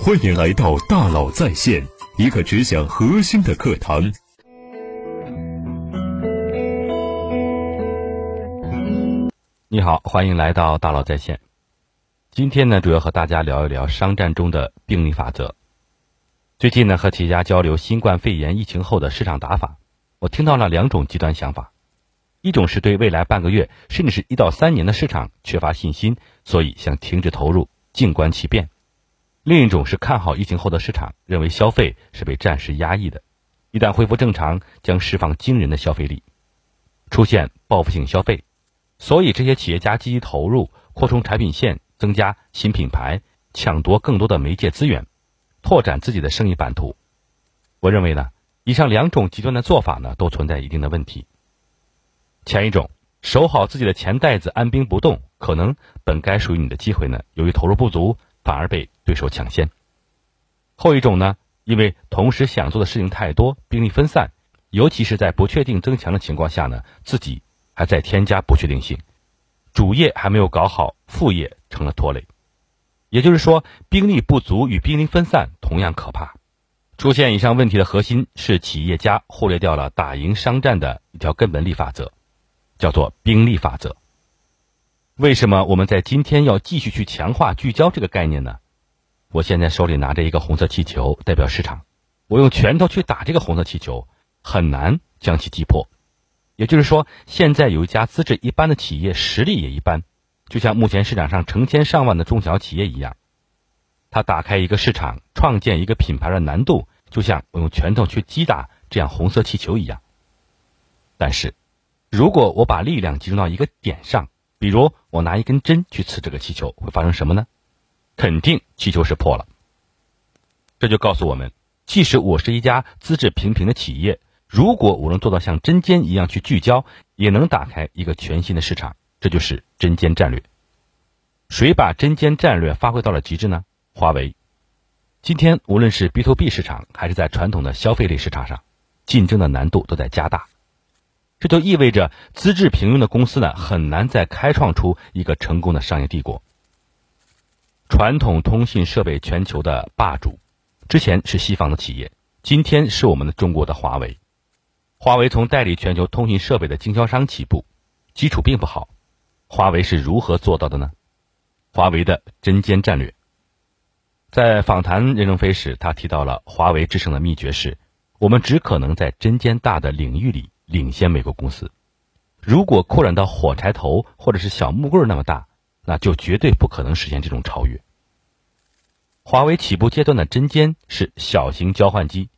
欢迎来到大佬在线，一个只讲核心的课堂。你好，欢迎来到大佬在线。今天呢，主要和大家聊一聊商战中的病例法则。最近呢，和企业家交流新冠肺炎疫情后的市场打法，我听到了两种极端想法：一种是对未来半个月甚至是一到三年的市场缺乏信心，所以想停止投入，静观其变；另一种是看好疫情后的市场，认为消费是被暂时压抑的，一旦恢复正常，将释放惊人的消费力，出现报复性消费。所以，这些企业家积极投入，扩充产品线，增加新品牌，抢夺更多的媒介资源，拓展自己的生意版图。我认为呢，以上两种极端的做法呢，都存在一定的问题。前一种，守好自己的钱袋子，按兵不动，可能本该属于你的机会呢，由于投入不足，反而被对手抢先。后一种呢，因为同时想做的事情太多，兵力分散，尤其是在不确定增强的情况下呢，自己。还在添加不确定性，主业还没有搞好，副业成了拖累。也就是说，兵力不足与兵力分散同样可怕。出现以上问题的核心是企业家忽略掉了打赢商战的一条根本力法则，叫做兵力法则。为什么我们在今天要继续去强化聚焦这个概念呢？我现在手里拿着一个红色气球，代表市场，我用拳头去打这个红色气球，很难将其击破。也就是说，现在有一家资质一般的企业，实力也一般，就像目前市场上成千上万的中小企业一样。他打开一个市场、创建一个品牌的难度，就像我用拳头去击打这样红色气球一样。但是，如果我把力量集中到一个点上，比如我拿一根针去刺这个气球，会发生什么呢？肯定气球是破了。这就告诉我们，即使我是一家资质平平的企业。如果我能做到像针尖一样去聚焦，也能打开一个全新的市场。这就是针尖战略。谁把针尖战略发挥到了极致呢？华为。今天无论是 B to B 市场，还是在传统的消费类市场上，竞争的难度都在加大。这就意味着资质平庸的公司呢，很难再开创出一个成功的商业帝国。传统通信设备全球的霸主，之前是西方的企业，今天是我们的中国的华为。华为从代理全球通信设备的经销商起步，基础并不好。华为是如何做到的呢？华为的针尖战略。在访谈任正非时，他提到了华为制胜的秘诀是：我们只可能在针尖大的领域里领先美国公司。如果扩展到火柴头或者是小木棍那么大，那就绝对不可能实现这种超越。华为起步阶段的针尖是小型交换机。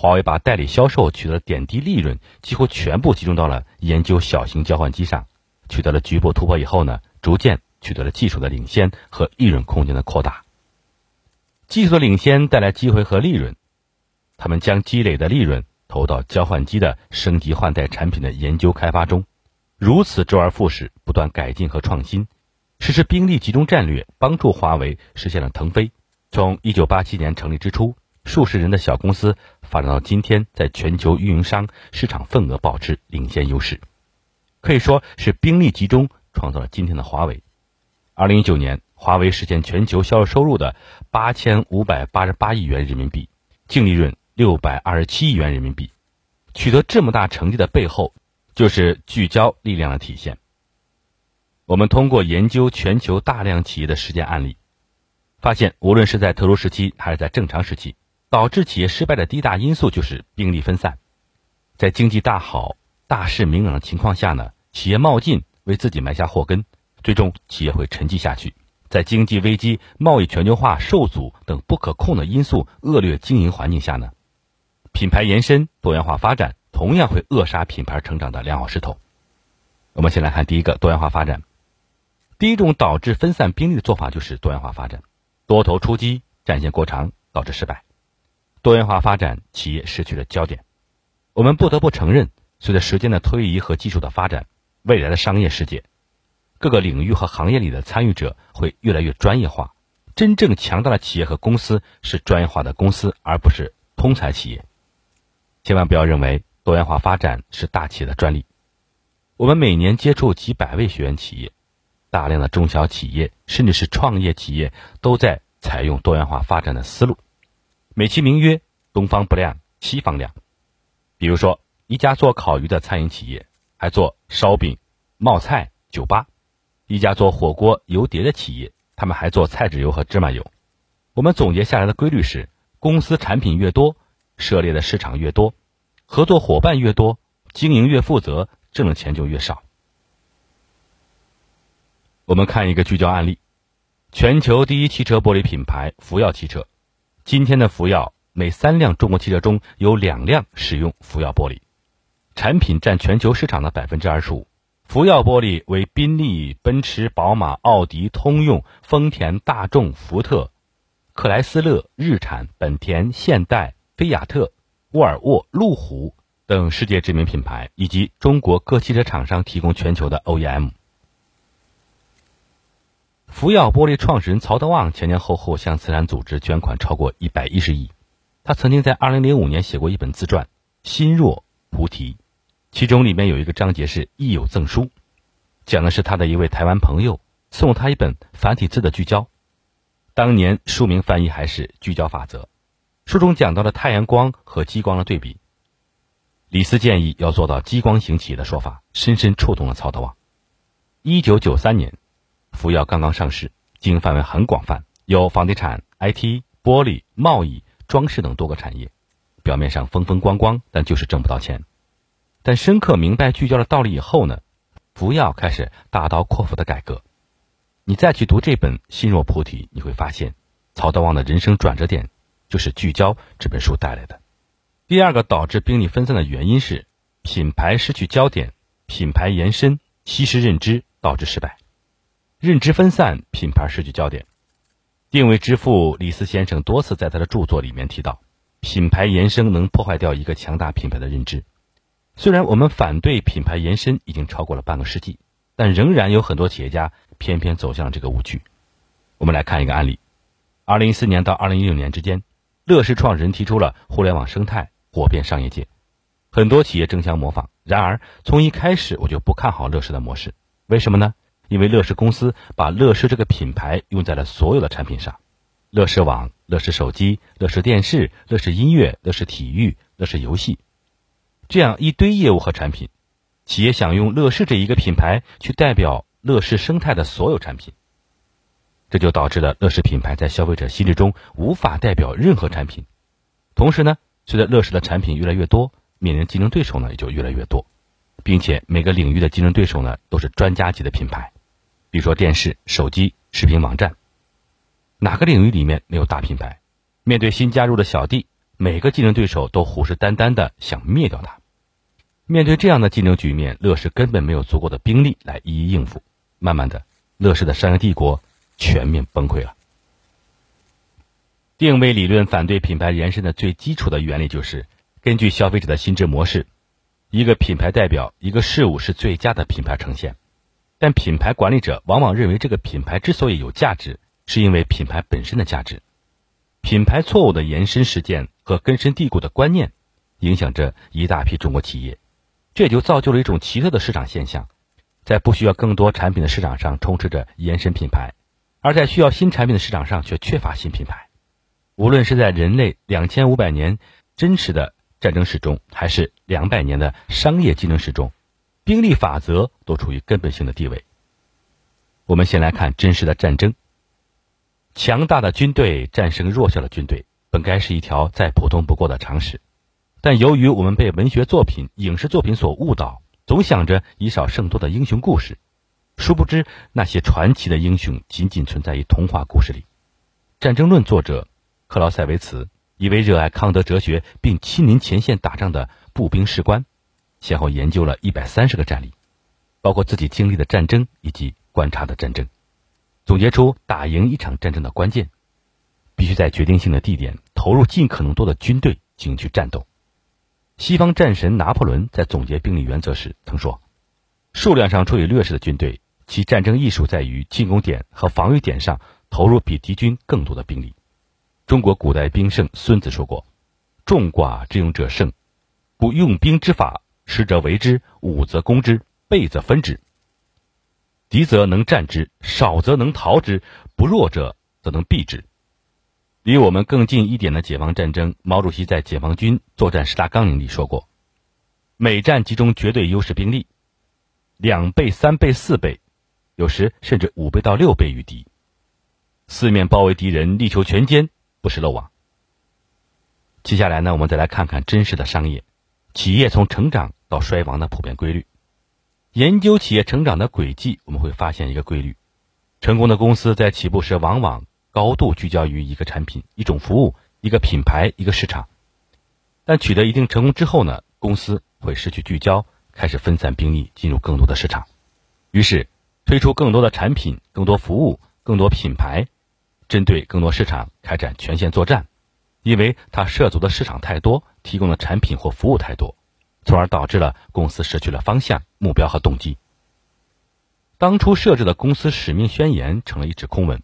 华为把代理销售取得的点滴利润几乎全部集中到了研究小型交换机上，取得了局部突破以后呢，逐渐取得了技术的领先和利润空间的扩大。技术的领先带来机会和利润，他们将积累的利润投到交换机的升级换代产品的研究开发中，如此周而复始，不断改进和创新，实施兵力集中战略，帮助华为实现了腾飞。从一九八七年成立之初。数十人的小公司发展到今天，在全球运营商市场份额保持领先优势，可以说是兵力集中创造了今天的华为。二零一九年，华为实现全球销售收入的八千五百八十八亿元人民币，净利润六百二十七亿元人民币。取得这么大成绩的背后，就是聚焦力量的体现。我们通过研究全球大量企业的实践案例，发现无论是在特殊时期还是在正常时期。导致企业失败的第一大因素就是兵力分散，在经济大好、大势明朗的情况下呢，企业冒进为自己埋下祸根，最终企业会沉寂下去。在经济危机、贸易全球化受阻等不可控的因素恶劣经营环境下呢，品牌延伸、多元化发展同样会扼杀品牌成长的良好势头。我们先来看第一个多元化发展，第一种导致分散兵力的做法就是多元化发展，多头出击，战线过长，导致失败。多元化发展，企业失去了焦点。我们不得不承认，随着时间的推移和技术的发展，未来的商业世界，各个领域和行业里的参与者会越来越专业化。真正强大的企业和公司是专业化的公司，而不是通才企业。千万不要认为多元化发展是大企业的专利。我们每年接触几百位学员企业，大量的中小企业甚至是创业企业都在采用多元化发展的思路，美其名曰“东方不亮西方亮”。比如说，一家做烤鱼的餐饮企业，还做烧饼、冒菜、酒吧；一家做火锅油碟的企业，他们还做菜籽油和芝麻油。我们总结下来的规律是：公司产品越多，涉猎的市场越多，合作伙伴越多，经营越负责，挣的钱就越少。我们看一个聚焦案例：全球第一汽车玻璃品牌福耀汽车。今天的福耀，每三辆中国汽车中有两辆使用福耀玻璃，产品占全球市场的百分之二十五。福耀玻璃为宾利、奔驰、宝马、奥迪、通用、丰田、大众、福特、克莱斯勒、日产、本田、现代、菲亚特、沃尔沃、路虎等世界知名品牌以及中国各汽车厂商提供全球的 OEM。福耀玻璃创始人曹德旺前前后后向慈善组织捐款超过一百一十亿。他曾经在二零零五年写过一本自传《心若菩提》，其中里面有一个章节是“益友赠书”，讲的是他的一位台湾朋友送他一本繁体字的聚焦。当年书名翻译还是“聚焦法则”。书中讲到了太阳光和激光的对比。李斯建议要做到激光型企业的说法，深深触动了曹德旺。一九九三年。福耀刚刚上市，经营范围很广泛，有房地产、IT、玻璃、贸易、装饰等多个产业。表面上风风光光，但就是挣不到钱。但深刻明白聚焦的道理以后呢，福耀开始大刀阔斧的改革。你再去读这本《心若菩提》，你会发现，曹德旺的人生转折点就是聚焦这本书带来的。第二个导致兵力分散的原因是品牌失去焦点，品牌延伸稀释认知，导致失败。认知分散，品牌失去焦点。定位之父李斯先生多次在他的著作里面提到，品牌延伸能破坏掉一个强大品牌的认知。虽然我们反对品牌延伸已经超过了半个世纪，但仍然有很多企业家偏偏走向了这个误区。我们来看一个案例：二零一四年到二零一六年之间，乐视创始人提出了互联网生态，火遍商业界，很多企业争相模仿。然而从一开始我就不看好乐视的模式，为什么呢？因为乐视公司把乐视这个品牌用在了所有的产品上，乐视网、乐视手机、乐视电视、乐视音乐、乐视体育、乐视游戏，这样一堆业务和产品，企业想用乐视这一个品牌去代表乐视生态的所有产品，这就导致了乐视品牌在消费者心智中无法代表任何产品。同时呢，随着乐视的产品越来越多，面临竞争对手呢也就越来越多，并且每个领域的竞争对手呢都是专家级的品牌。比如说电视、手机、视频网站，哪个领域里面没有大品牌？面对新加入的小弟，每个竞争对手都虎视眈眈的想灭掉他。面对这样的竞争局面，乐视根本没有足够的兵力来一一应付。慢慢的，乐视的商业帝国全面崩溃了。定位理论反对品牌延伸的最基础的原理就是，根据消费者的心智模式，一个品牌代表一个事物是最佳的品牌呈现。但品牌管理者往往认为，这个品牌之所以有价值，是因为品牌本身的价值。品牌错误的延伸实践和根深蒂固的观念，影响着一大批中国企业，这也就造就了一种奇特的市场现象：在不需要更多产品的市场上充斥着延伸品牌，而在需要新产品的市场上却缺乏新品牌。无论是在人类两千五百年真实的战争史中，还是两百年的商业竞争史中。兵力法则都处于根本性的地位。我们先来看真实的战争。强大的军队战胜弱小的军队，本该是一条再普通不过的常识，但由于我们被文学作品、影视作品所误导，总想着以少胜多的英雄故事，殊不知那些传奇的英雄仅仅存在于童话故事里。《战争论》作者克劳塞维茨，一位热爱康德哲学并亲临前线打仗的步兵士官。先后研究了一百三十个战例，包括自己经历的战争以及观察的战争，总结出打赢一场战争的关键，必须在决定性的地点投入尽可能多的军队进行去战斗。西方战神拿破仑在总结兵力原则时曾说：“数量上处于劣势的军队，其战争艺术在于进攻点和防御点上投入比敌军更多的兵力。”中国古代兵圣孙子说过：“众寡之勇者胜，故用兵之法。”十则为之，五则攻之，倍则分之。敌则能战之，少则能逃之，不弱者则能避之。离我们更近一点的解放战争，毛主席在解放军作战十大纲领里说过：每战集中绝对优势兵力，两倍、三倍、四倍，有时甚至五倍到六倍于敌，四面包围敌人，力求全歼，不是漏网。接下来呢，我们再来看看真实的商业企业从成长到衰亡的普遍规律。研究企业成长的轨迹，我们会发现一个规律：成功的公司在起步时往往高度聚焦于一个产品、一种服务、一个品牌、一个市场。但取得一定成功之后呢，公司会失去聚焦，开始分散兵力，进入更多的市场，于是推出更多的产品、更多服务、更多品牌，针对更多市场开展全线作战。因为它涉足的市场太多，提供的产品或服务太多，从而导致了公司失去了方向、目标和动机。当初设置的公司使命宣言成了一纸空文。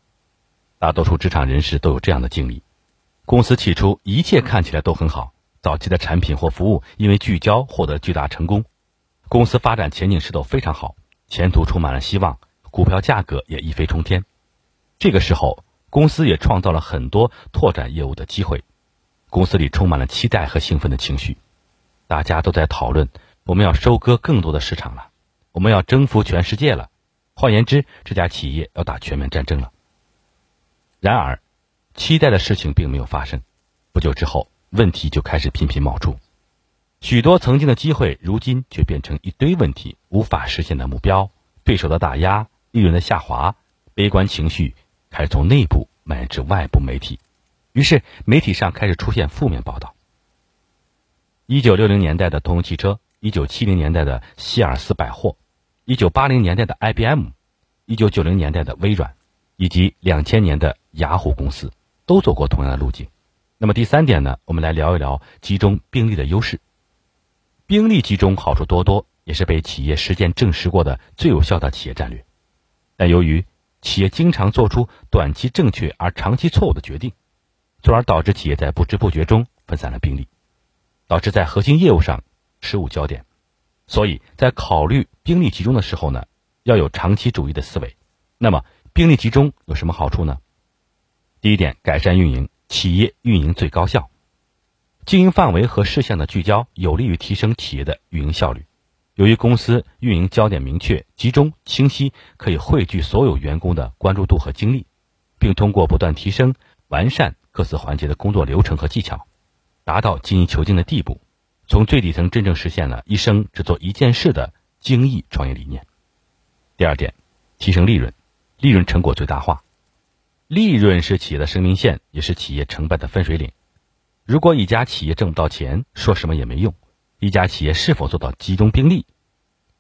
大多数职场人士都有这样的经历：公司起初一切看起来都很好，早期的产品或服务因为聚焦获得巨大成功，公司发展前景势头非常好，前途充满了希望，股票价格也一飞冲天。这个时候，公司也创造了很多拓展业务的机会。公司里充满了期待和兴奋的情绪，大家都在讨论我们要收割更多的市场了，我们要征服全世界了。换言之，这家企业要打全面战争了。然而，期待的事情并没有发生。不久之后，问题就开始频频冒出，许多曾经的机会，如今却变成一堆问题，无法实现的目标，对手的打压，利润的下滑，悲观情绪开始从内部蔓延至外部媒体。于是，媒体上开始出现负面报道。一九六零年代的通用汽车，一九七零年代的希尔斯百货，一九八零年代的 IBM，一九九零年代的微软，以及两千年的雅虎公司，都走过同样的路径。那么第三点呢？我们来聊一聊集中兵力的优势。兵力集中好处多多，也是被企业实践证实过的最有效的企业战略。但由于企业经常做出短期正确而长期错误的决定。从而导致企业在不知不觉中分散了兵力，导致在核心业务上失误焦点。所以在考虑兵力集中的时候呢，要有长期主义的思维。那么兵力集中有什么好处呢？第一点，改善运营，企业运营最高效。经营范围和事项的聚焦，有利于提升企业的运营效率。由于公司运营焦点明确、集中、清晰，可以汇聚所有员工的关注度和精力，并通过不断提升、完善。各自环节的工作流程和技巧，达到精益求精的地步，从最底层真正实现了一生只做一件事的精益创业理念。第二点，提升利润，利润成果最大化。利润是企业的生命线，也是企业成败的分水岭。如果一家企业挣不到钱，说什么也没用。一家企业是否做到集中兵力，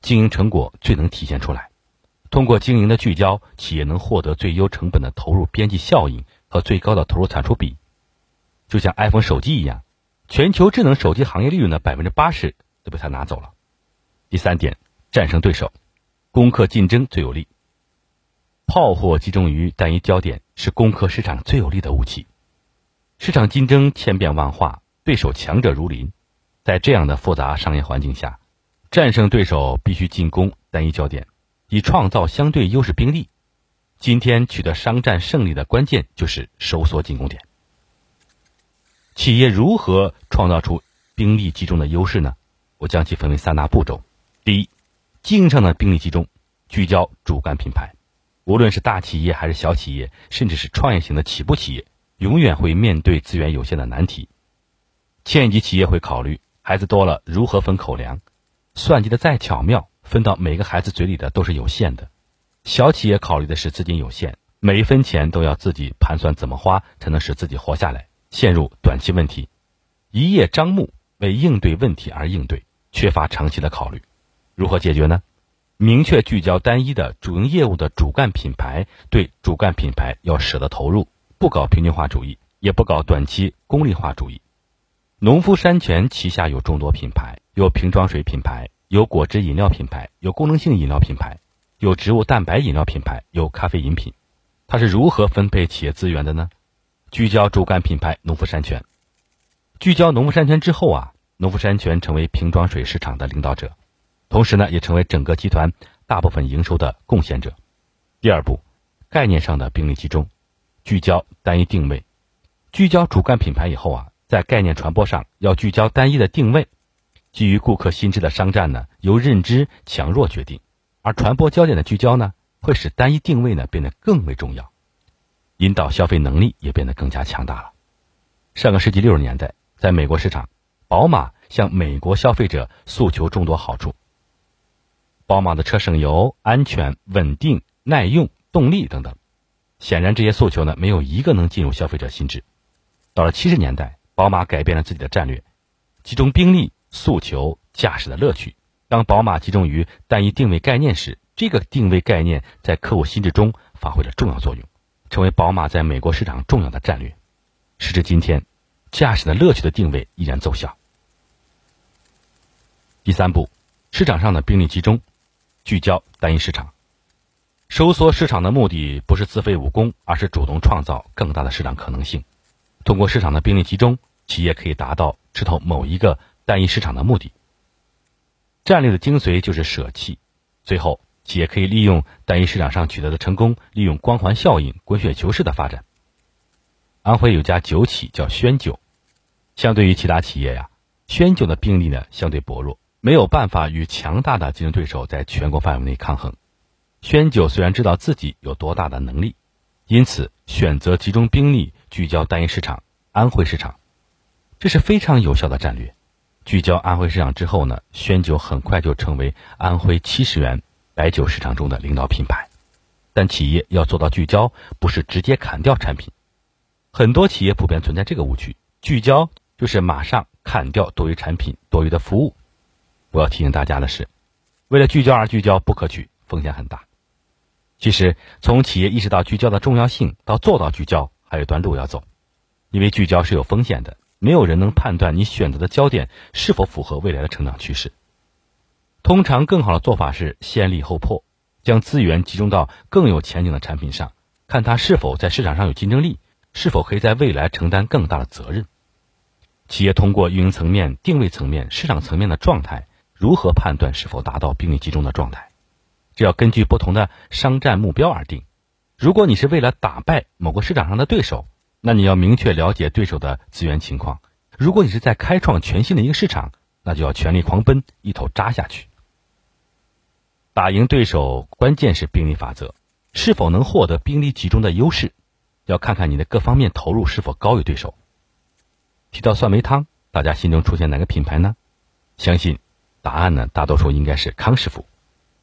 经营成果最能体现出来。通过经营的聚焦，企业能获得最优成本的投入边际效应。和最高的投入产出比，就像 iPhone 手机一样，全球智能手机行业利润的百分之八十都被他拿走了。第三点，战胜对手，攻克竞争最有利。炮火集中于单一焦点，是攻克市场最有力的武器。市场竞争千变万化，对手强者如林，在这样的复杂商业环境下，战胜对手必须进攻单一焦点，以创造相对优势兵力。今天取得商战胜利的关键就是收缩进攻点。企业如何创造出兵力集中的优势呢？我将其分为三大步骤。第一，经营上的兵力集中，聚焦主干品牌。无论是大企业还是小企业，甚至是创业型的起步企业，永远会面对资源有限的难题。千亿级企业会考虑孩子多了如何分口粮，算计的再巧妙，分到每个孩子嘴里的都是有限的。小企业考虑的是资金有限，每一分钱都要自己盘算怎么花才能使自己活下来，陷入短期问题，一叶障目，为应对问题而应对，缺乏长期的考虑。如何解决呢？明确聚焦单一的主营业务的主干品牌，对主干品牌要舍得投入，不搞平均化主义，也不搞短期功利化主义。农夫山泉旗下有众多品牌，有瓶装水品牌，有果汁饮料品牌，有功能性饮料品牌。有植物蛋白饮料品牌，有咖啡饮品，它是如何分配企业资源的呢？聚焦主干品牌农夫山泉，聚焦农夫山泉之后啊，农夫山泉成为瓶装水市场的领导者，同时呢，也成为整个集团大部分营收的贡献者。第二步，概念上的兵力集中，聚焦单一定位，聚焦主干品牌以后啊，在概念传播上要聚焦单一的定位。基于顾客心智的商战呢，由认知强弱决定，而传播焦点的聚焦呢，会使单一定位呢变得更为重要，引导消费能力也变得更加强大了。上个世纪六十年代，在美国市场，宝马向美国消费者诉求众多好处。宝马的车省油、安全、稳定、耐用、动力等等，显然这些诉求呢，没有一个能进入消费者心智。到了七十年代，宝马改变了自己的战略，集中兵力。诉求驾驶的乐趣。当宝马集中于单一定位概念时，这个定位概念在客户心智中发挥了重要作用，成为宝马在美国市场重要的战略。时至今天，驾驶的乐趣的定位依然奏效。第三步，市场上的兵力集中，聚焦单一市场。收缩市场的目的不是自废武功，而是主动创造更大的市场可能性。通过市场的兵力集中，企业可以达到吃透某一个。单一市场的目的，战略的精髓就是舍弃。最后，企业可以利用单一市场上取得的成功，利用光环效应、滚雪球式的发展。安徽有家酒企叫轩酒，相对于其他企业呀，轩酒的兵力呢相对薄弱，没有办法与强大的竞争对手在全国范围内抗衡。轩酒虽然知道自己有多大的能力，因此选择集中兵力聚焦单一市场——安徽市场，这是非常有效的战略。聚焦安徽市场之后呢，轩酒很快就成为安徽七十元白酒市场中的领导品牌。但企业要做到聚焦，不是直接砍掉产品。很多企业普遍存在这个误区：聚焦就是马上砍掉多余产品、多余的服务。我要提醒大家的是，为了聚焦而聚焦不可取，风险很大。其实，从企业意识到聚焦的重要性到做到聚焦，还有段路要走，因为聚焦是有风险的。没有人能判断你选择的焦点是否符合未来的成长趋势。通常更好的做法是先立后破，将资源集中到更有前景的产品上，看它是否在市场上有竞争力，是否可以在未来承担更大的责任。企业通过运营层面、定位层面、市场层面的状态，如何判断是否达到兵力集中的状态？这要根据不同的商战目标而定。如果你是为了打败某个市场上的对手，那你要明确了解对手的资源情况。如果你是在开创全新的一个市场，那就要全力狂奔，一头扎下去。打赢对手，关键是兵力法则。是否能获得兵力集中的优势，要看看你的各方面投入是否高于对手。提到酸梅汤，大家心中出现哪个品牌呢？相信答案呢，大多数应该是康师傅。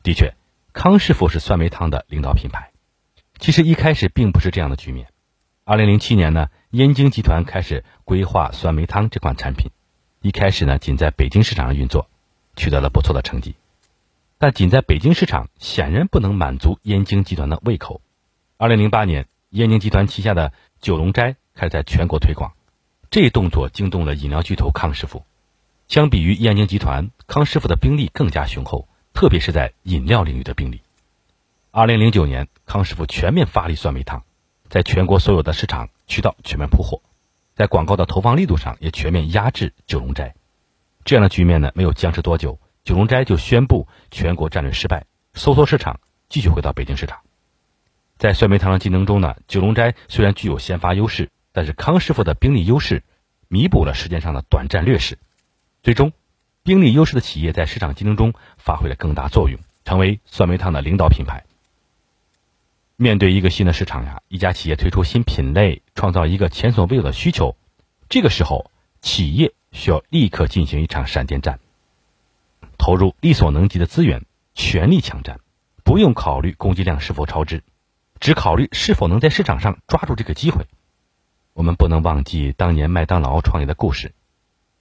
的确，康师傅是酸梅汤的领导品牌。其实一开始并不是这样的局面。二零零七年呢，燕京集团开始规划酸梅汤这款产品。一开始呢，仅在北京市场上运作，取得了不错的成绩。但仅在北京市场显然不能满足燕京集团的胃口。二零零八年，燕京集团旗下的九龙斋开始在全国推广，这一动作惊动了饮料巨头康师傅。相比于燕京集团，康师傅的兵力更加雄厚，特别是在饮料领域的兵力。二零零九年，康师傅全面发力酸梅汤。在全国所有的市场渠道全面铺货，在广告的投放力度上也全面压制九龙斋。这样的局面呢，没有僵持多久，九龙斋就宣布全国战略失败，收缩市场，继续回到北京市场。在酸梅汤的竞争中呢，九龙斋虽然具有先发优势，但是康师傅的兵力优势弥补了时间上的短暂劣势。最终，兵力优势的企业在市场竞争中发挥了更大作用，成为酸梅汤的领导品牌。面对一个新的市场呀，一家企业推出新品类，创造一个前所未有的需求，这个时候，企业需要立刻进行一场闪电战，投入力所能及的资源，全力抢占，不用考虑供给量是否超支，只考虑是否能在市场上抓住这个机会。我们不能忘记当年麦当劳创业的故事，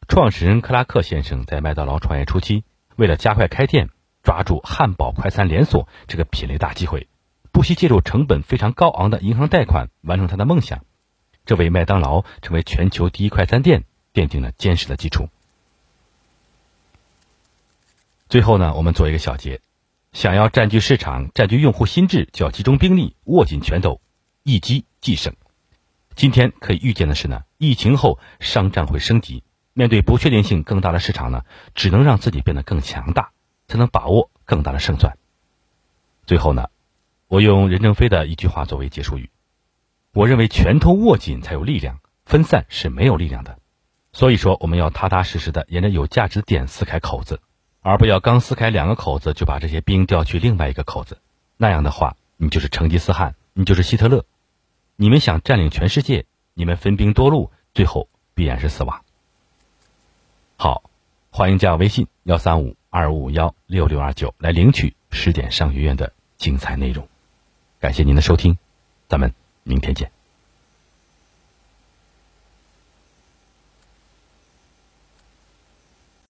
创始人克拉克先生在麦当劳创业初期，为了加快开店，抓住汉堡快餐连锁这个品类大机会。不惜借助成本非常高昂的银行贷款完成他的梦想，这为麦当劳成为全球第一快餐店奠定了坚实的基础。最后呢，我们做一个小结：想要占据市场、占据用户心智，就要集中兵力，握紧拳头，一击即胜。今天可以预见的是呢，疫情后商战会升级，面对不确定性更大的市场呢，只能让自己变得更强大，才能把握更大的胜算。最后呢。我用任正非的一句话作为结束语：我认为拳头握紧才有力量，分散是没有力量的。所以说，我们要踏踏实实的沿着有价值的点撕开口子，而不要刚撕开两个口子就把这些兵调去另外一个口子。那样的话，你就是成吉思汗，你就是希特勒。你们想占领全世界，你们分兵多路，最后必然是死亡。好，欢迎加我微信幺三五二五五幺六六二九来领取十点商学院的精彩内容。感谢您的收听，咱们明天见。